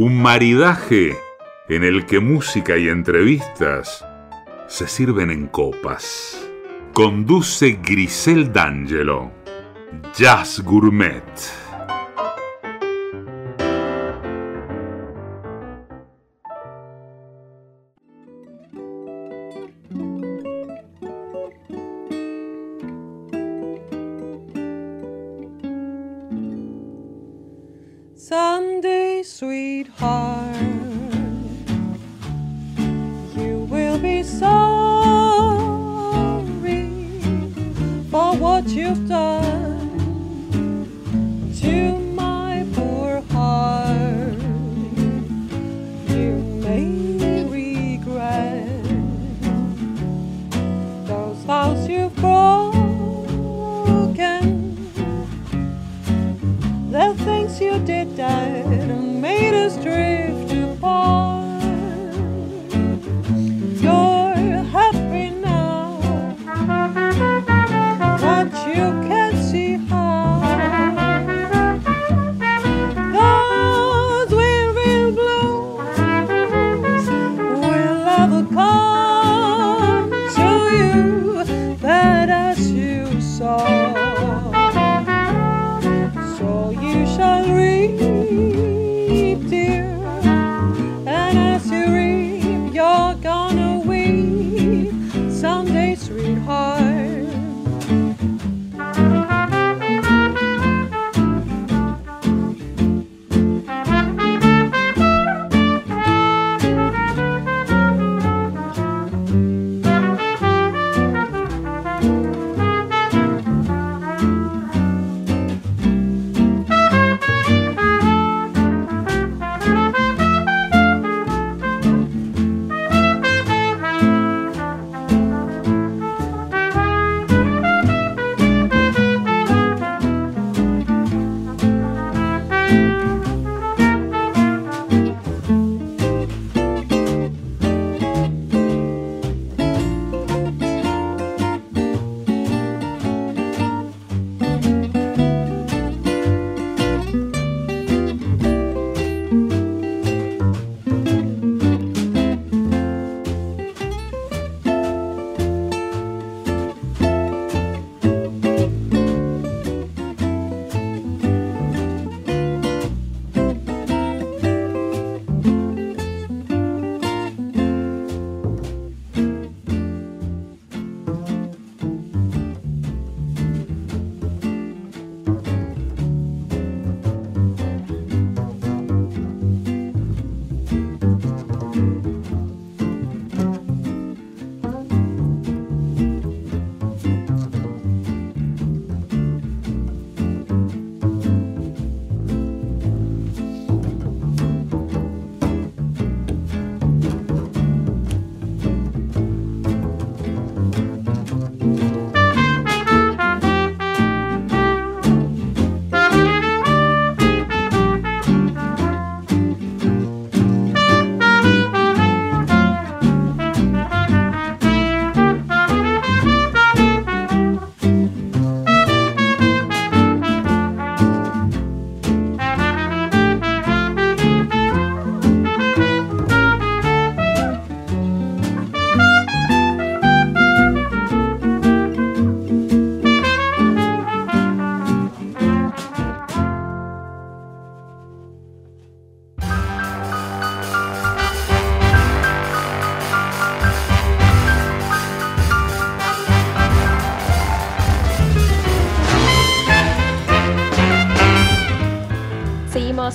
Un maridaje en el que música y entrevistas se sirven en copas. Conduce Grisel D'Angelo. Jazz Gourmet.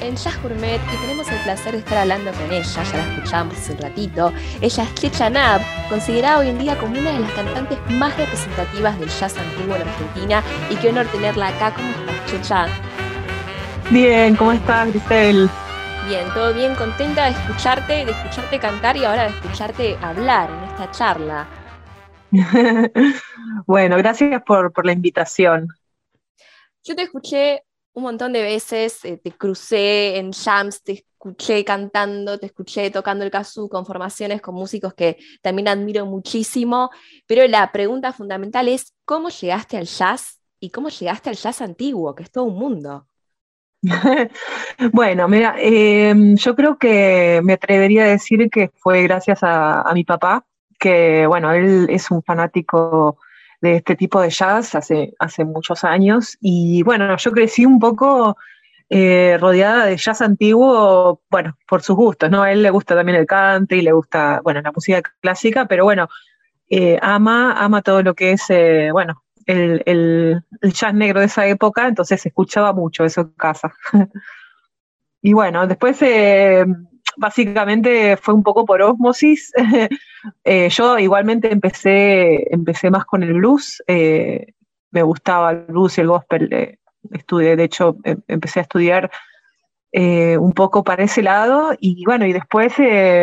En Jazz Gourmet y tenemos el placer de estar hablando con ella, ya la escuchamos hace un ratito. Ella es Checha Nab, considerada hoy en día como una de las cantantes más representativas del jazz antiguo en Argentina y qué honor tenerla acá. ¿Cómo estás, Checha? Bien, ¿cómo estás, Grisel? Bien, todo bien, contenta de escucharte, de escucharte cantar y ahora de escucharte hablar en esta charla. bueno, gracias por, por la invitación. Yo te escuché un montón de veces, eh, te crucé en jams, te escuché cantando, te escuché tocando el kazoo con formaciones con músicos que también admiro muchísimo, pero la pregunta fundamental es, ¿cómo llegaste al jazz y cómo llegaste al jazz antiguo, que es todo un mundo? bueno, mira, em, yo creo que me atrevería a decir que fue gracias a, a mi papá, que bueno, él es un fanático de este tipo de jazz hace, hace muchos años. Y bueno, yo crecí un poco eh, rodeada de jazz antiguo, bueno, por sus gustos, ¿no? A él le gusta también el cante y le gusta, bueno, la música clásica, pero bueno, eh, ama, ama todo lo que es, eh, bueno, el, el, jazz negro de esa época, entonces escuchaba mucho eso en casa. y bueno, después básicamente fue un poco por osmosis. Eh, yo igualmente empecé, empecé más con el blues. Eh, me gustaba el blues y el gospel. Eh, estudié, de hecho, em, empecé a estudiar un poco para ese lado y bueno, y después,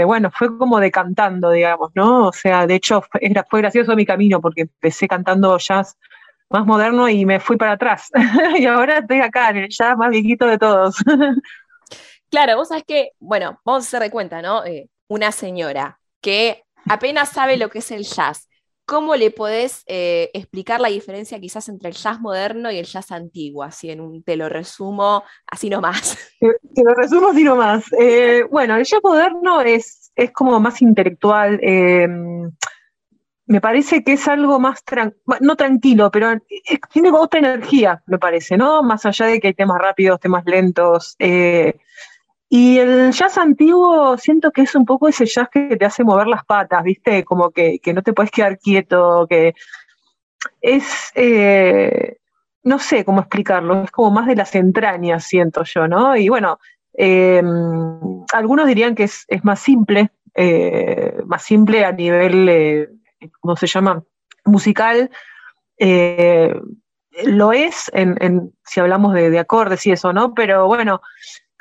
bueno, fue como decantando, digamos, ¿no? O sea, de hecho, fue, fue gracioso mi camino porque empecé cantando jazz más moderno y me fui para atrás. y ahora estoy acá, en el jazz más viejito de todos. Claro, vos sabés que, bueno, vamos a hacer de cuenta, ¿no? Eh, una señora que apenas sabe lo que es el jazz. ¿Cómo le podés eh, explicar la diferencia quizás entre el jazz moderno y el jazz antiguo? Así en un, te lo resumo así nomás. Te, lo resumo así nomás. Eh, bueno, el jazz moderno es, es como más intelectual. me parece que es algo más, no tranquilo, pero tiene otra energía, me parece, ¿no? Más allá de que hay temas rápidos, temas lentos. Y el jazz antiguo siento que es un poco ese jazz que te hace mover las patas, ¿viste? Como que, no te puedes quedar quieto, que es, eh, no sé cómo explicarlo, es como más de las entrañas, siento yo, ¿no? Y bueno, em, algunos dirían que es, más simple, eh, más simple a nivel, eh, ¿cómo se llama? Musical. lo es en, si hablamos de acordes y eso, ¿no? Pero bueno,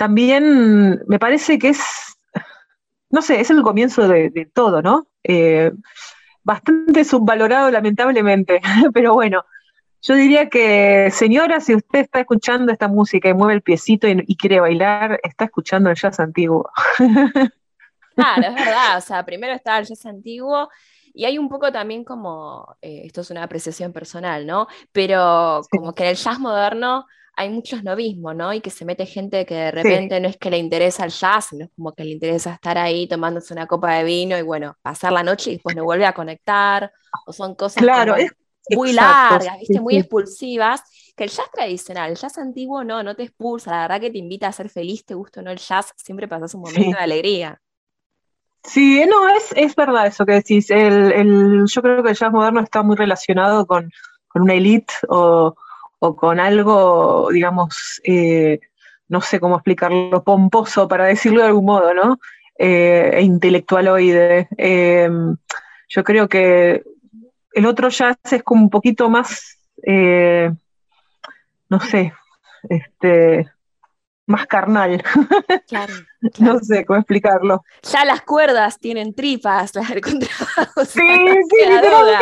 también me parece que es, no sé, es el comienzo de, todo, ¿no? Eh, bastante subvalorado lamentablemente, pero bueno, yo diría que señora, si usted está escuchando esta música y mueve el piecito y, quiere bailar, está escuchando el jazz antiguo. Claro, es verdad, o sea, primero está el jazz antiguo y hay un poco también como, eh, esto es una apreciación personal, ¿no? Pero como que en el jazz moderno hay muchos novismos, ¿no? Y que se mete gente que de repente no es que le interesa el jazz, sino es como que le interesa estar ahí tomándose una copa de vino y bueno, pasar la noche y después no vuelve a conectar, o son cosas claro, muy largas, ¿viste? muy expulsivas, que el jazz tradicional, el jazz antiguo no, no te expulsa, la verdad que te invita a ser feliz, te gusta o no el jazz, siempre pasas un momento de alegría. Sí, no, es, es verdad eso que decís. El, yo creo que el jazz moderno está muy relacionado con, con una elite o, o con algo, digamos, eh, no sé cómo explicarlo, pomposo, para decirlo de algún modo, ¿no? Eh, e intelectualoide. Em, yo creo que el otro jazz es como un poquito más, eh, no sé, este, más carnal. Claro, no sé cómo explicarlo. Ya las cuerdas tienen tripas, las del contrabajo. Sí, sí, no queda duda.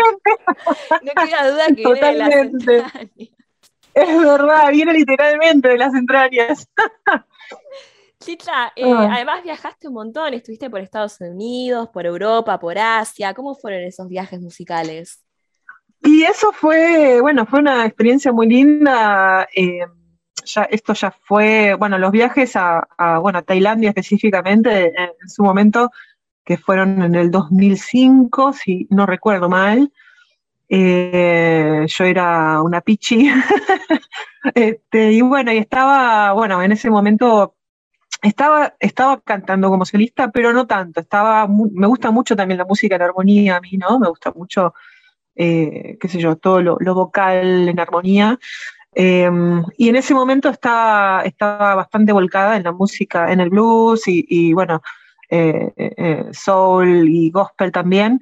No queda duda que Totalmente. Es verdad, viene literalmente de las entrañas. Chicha, eh, además viajaste un montón, estuviste por Estados Unidos, por Europa, por Asia. ¿Cómo fueron esos viajes musicales? Y eso fue, bueno, fue una experiencia muy linda. Eh, ya, esto ya fue, bueno, los viajes a, bueno, Tailandia específicamente en, su momento, que fueron en el 2005, si no recuerdo mal. Eh, yo era una pichi. este, y bueno, y estaba, bueno, en ese momento estaba, estaba cantando como solista, pero no tanto. Estaba me gusta mucho también la música en armonía a mí, ¿no? Me gusta mucho, eh, qué sé yo, todo lo, vocal en armonía. Em, y en ese momento estaba, estaba bastante volcada en la música, en el blues y, y bueno, eh, soul y gospel también.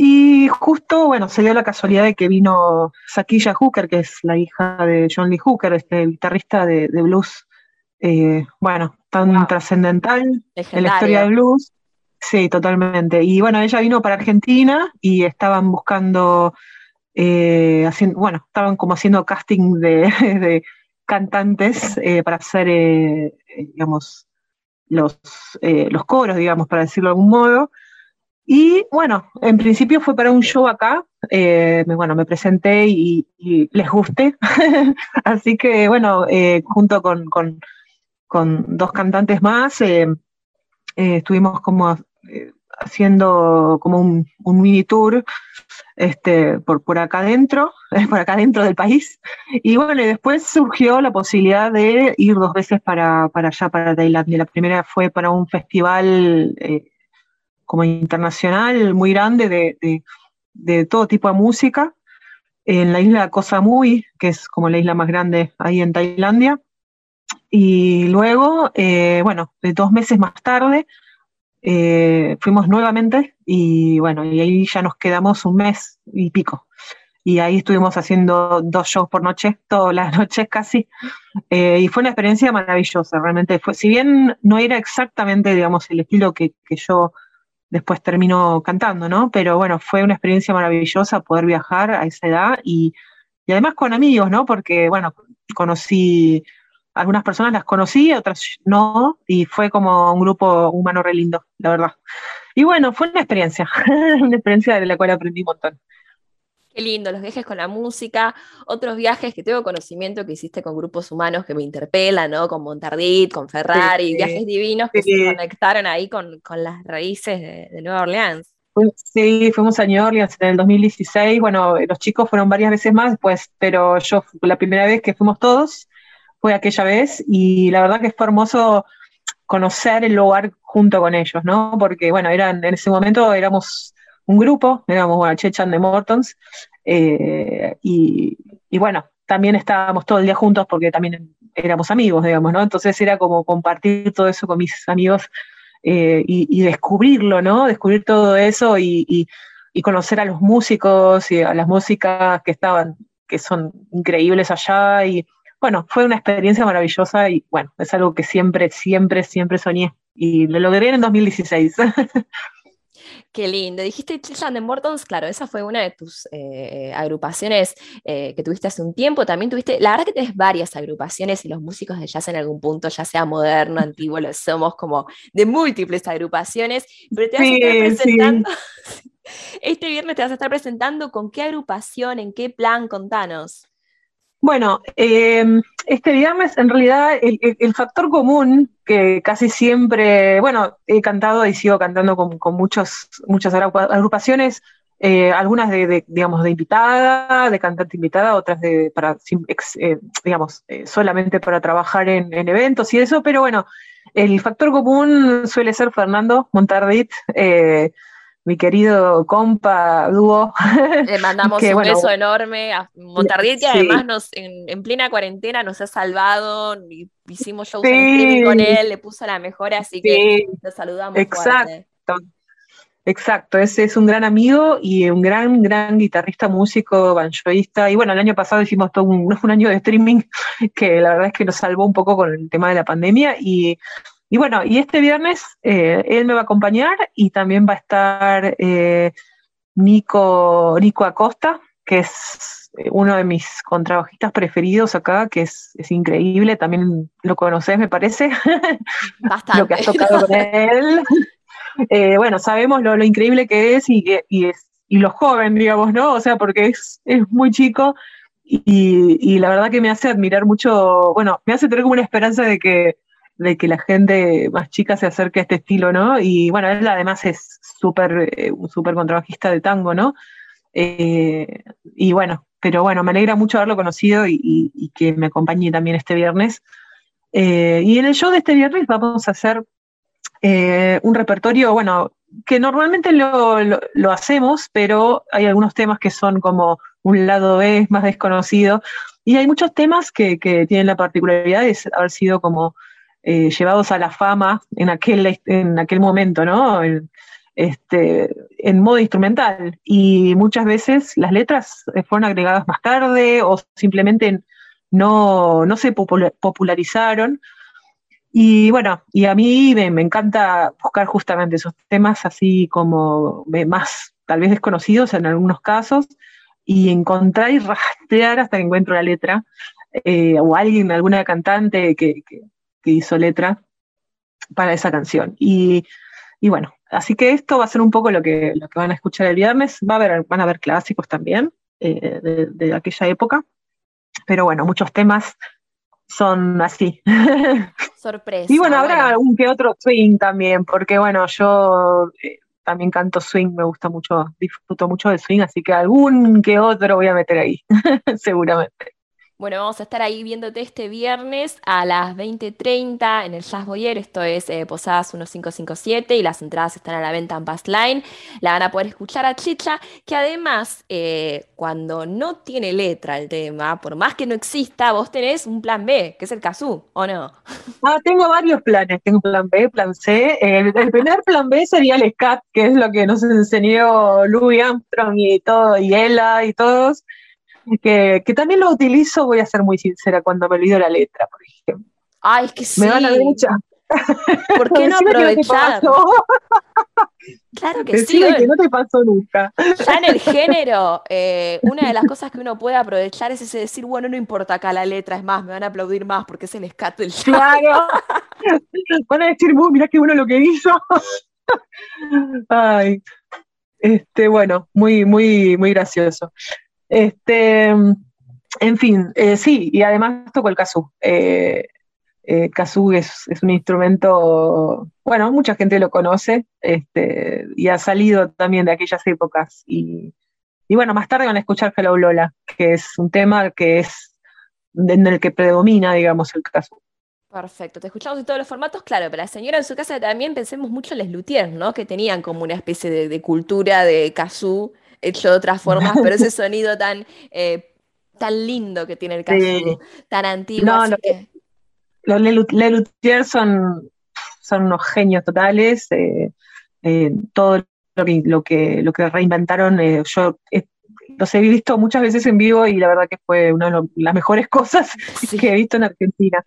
Y justo, bueno, se dio la casualidad de que vino Sakisha Hooker, que es la hija de John Lee Hooker, este guitarrista de, blues eh, bueno, tan Wow. trascendental en la historia del blues. Sí, totalmente. Y bueno, ella vino para Argentina y estaban buscando, eh, haciendo, bueno, estaban como haciendo casting de, de cantantes eh, para hacer, eh, eh, digamos, los, eh, los coros, digamos, para decirlo de algún modo. Y bueno, en principio fue para un show acá. eh, bueno, me presenté y, y les gusté. Así que bueno, eh, junto con, con- con dos cantantes más, eh, estuvimos como haciendo como un, un mini tour este, por, por acá adentro, por acá dentro del país. Y bueno, y después surgió la posibilidad de ir dos veces para, para allá, para Tailandia. La primera fue para un festival como internacional muy grande de, de- todo tipo de música en la isla Koh Samui, que es como la isla más grande ahí en Tailandia. Y luego, eh, bueno, dos meses más tarde, eh, fuimos nuevamente y bueno, y ahí ya nos quedamos un mes y pico. Y ahí estuvimos haciendo dos shows por noche, todas las noches casi. Eh, y fue una experiencia maravillosa, realmente. Fue, si bien no era exactamente, digamos, el estilo que yo después termino cantando, ¿no? Pero bueno, fue una experiencia maravillosa poder viajar a esa edad y, y además con amigos, ¿no? Porque, bueno, conocí, algunas personas las conocí, otras no, y fue como un grupo humano re lindo, la verdad. Y bueno, fue una experiencia, una experiencia de la cual aprendí un montón. Qué lindo, los viajes con la música, otros viajes que tengo conocimiento que hiciste con grupos humanos que me interpelan, ¿no? Con Montardit, con Ferrari, Sí, viajes divinos que sí. se conectaron ahí con, con las raíces de, de Nueva Orleans. Sí, fuimos a New Orleans en el 2016. Bueno, los chicos fueron varias veces más después, pero yo la primera vez que fuimos todos fue aquella vez y la verdad que fue hermoso conocer el lugar junto con ellos, ¿no? Porque, bueno, eran, en ese momento éramos un grupo, éramos, bueno, Chechan de Mortons, eh, y, y bueno, también estábamos todo el día juntos porque también éramos amigos, digamos, ¿no? Entonces era como compartir todo eso con mis amigos eh, y, y descubrirlo, ¿no? Descubrir todo eso y, y- y conocer a los músicos y a las músicas que estaban, que son increíbles allá. Y bueno, fue una experiencia maravillosa y bueno, es algo que siempre, siempre, siempre soñé. Y lo logré en el 2016. Qué lindo. Dijiste Chilland de Mortons, claro, esa fue una de tus eh, agrupaciones eh, que tuviste hace un tiempo. También tuviste, la verdad que tenés varias agrupaciones y los músicos de jazz en algún punto, ya sea moderno, antiguo, lo somos como de múltiples agrupaciones, pero te vas a estar Sí, sí. presentando. Este viernes te vas a estar presentando con qué agrupación, en qué plan, contanos. Bueno, eh, este viernes en realidad el, factor común que casi siempre, bueno, he cantado y sigo cantando con, con muchos, muchas agrupa- agrupaciones, eh, algunas de, digamos, de invitada, de cantante invitada, otras de, para, eh, digamos, eh, solamente para trabajar en, en eventos y eso, pero bueno, el factor común suele ser Fernando Montardit, eh, mi querido compa, dúo, Le mandamos Que, un bueno, beso enorme a Montardit, que sí. además nos, en, en plena cuarentena nos ha salvado. y Hicimos shows en Sí. streaming con él, le puso la mejor, así que lo saludamos Exacto. fuerte. Exacto, ese es un gran amigo y un gran, gran guitarrista, músico, banjoista. Y bueno, el año pasado hicimos todo un, un año de streaming que la verdad es que nos salvó un poco con el tema de la pandemia. Y, y bueno, y este viernes eh, él me va a acompañar y también va a estar eh, Nico, Nico Acosta, que es eh, uno de mis contrabajistas preferidos acá, que es, es increíble. También lo conoces, me parece Bastante. lo que has tocado con él. Eh, bueno, sabemos lo, lo increíble que es y, y, es, y lo joven, digamos, ¿no? O sea, porque es, es muy chico y, y la verdad que me hace admirar mucho, bueno, me hace tener como una esperanza de que, de que la gente más chica se acerque a este estilo, ¿no? Y bueno, él además es súper, eh, un súper contrabajista de tango, ¿no? Eh, y bueno, pero bueno, me alegra mucho haberlo conocido y, que me acompañe también este viernes. Eh, y en el show de este viernes vamos a hacer un repertorio, bueno, que normalmente lo, hacemos, pero hay algunos temas que son como un lado B más desconocido, y hay muchos temas que tienen la particularidad de haber sido como eh, llevados a la fama en aquel, en aquel momento, ¿no? Este, en modo instrumental, y muchas veces las letras eh, fueron agregadas más tarde o simplemente no, no se popula- popularizaron. Y bueno, y a mí me, me encanta buscar justamente esos temas así como eh, más tal vez desconocidos en algunos casos, y encontrar y rastrear hasta que encuentro la letra, o alguien, alguna cantante que- que hizo letra para esa canción. Y, y bueno, así que esto va a ser un poco lo que, lo que van a escuchar el viernes. Va a haber, van a haber clásicos también eh, de, de aquella época, pero bueno, muchos temas son así. Sorpresa. Y bueno, habrá algún que otro swing también, porque bueno, yo eh, también canto swing, me gusta mucho, disfruto mucho del swing, así que algún que otro voy a meter ahí, seguramente. Bueno, vamos a estar ahí viéndote este viernes a las 20:30 en el Jazz Boyer, esto es eh, Posadas 1557 y las entradas están a la venta en Past Line. La van a poder escuchar a Chicha, que además eh, cuando no tiene letra el tema, por más que no exista, vos tenés un plan B, que es el kazoo, ¿o no? Ah, tengo varios planes, tengo plan B, plan C. El, el primer plan B sería el SCAT, que es lo que nos enseñó Louis Armstrong y todo, y Ella y todos, que, que también lo utilizo, voy a ser muy sincera, cuando me olvido la letra, por ejemplo. Ay, es que sí. Me van a ver. ¿Por qué no que aprovechar? pasó. Claro que sí. Decime que no te pasó nunca. Ya en el género, eh, una de las cosas que uno puede aprovechar es ese decir, bueno, no importa acá la letra, es más, me van a aplaudir más porque es el scat del. Claro. Van a decir, "Uh, mirá qué bueno lo que hizo. Ay, este, bueno, muy, muy, muy gracioso. Este, en fin, eh, sí, y además toco el kazoo. Eh, eh, kazoo es, un instrumento, bueno, mucha gente lo conoce, este, y ha salido también de aquellas épocas. Y, y bueno, más tarde van a escuchar Hello Lola, que es un tema que es en el que predomina, digamos, el kazoo. Perfecto, te escuchamos en todos los formatos, claro, pero la señora en su casa también pensemos mucho en les luthiers, ¿no? Que tenían como una especie de, de cultura de kazoo hecho de otras formas, pero ese sonido tan, eh, tan lindo que tiene el kazoo, Sí. tan antiguo, No, así lo- que Los Le Lut- Le Luthiers son, son unos genios totales. eh, eh, todo lo que, lo que, lo que reinventaron, eh, yo los he visto muchas veces en vivo y la verdad que fue una de las mejores cosas sí. que he visto en Argentina.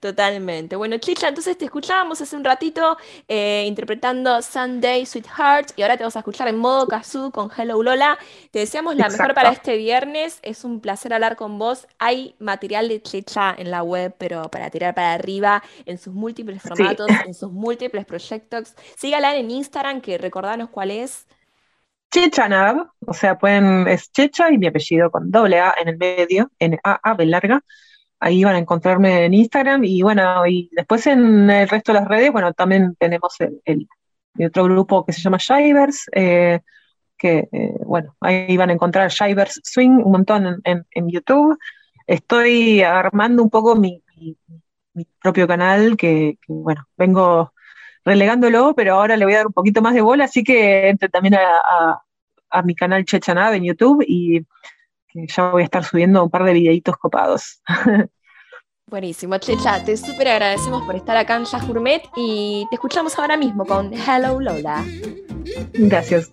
Totalmente. Bueno, Chicha, entonces te escuchábamos hace un ratito eh, interpretando Sunday Sweetheart y ahora te vamos a escuchar en modo kazoo con Hello Lola. Te deseamos la mejor para este viernes. Es un placer hablar con vos. Hay material de Chicha en la web, pero para tirar para arriba en sus múltiples formatos, en sus múltiples proyectos. Sígala en Instagram, que recordanos cuál es. Chechanab, o sea, pueden, es Checha y mi apellido con doble A en el medio, N-A-A, B larga. Ahí van a encontrarme en Instagram y bueno, y después en el resto de las redes, bueno, también tenemos el, otro grupo que se llama Shivers, eh, que eh, bueno, ahí van a encontrar Shivers Swing un montón en, YouTube. Estoy armando un poco mi, propio canal, que, bueno, vengo relegándolo, pero ahora le voy a dar un poquito más de bola, así que entre también a, mi canal Chechanab en YouTube y que ya voy a estar subiendo un par de videitos copados. Buenísimo, Chicha, te súper agradecemos por estar acá en Gourmet y te escuchamos ahora mismo con Hello Lola. Gracias.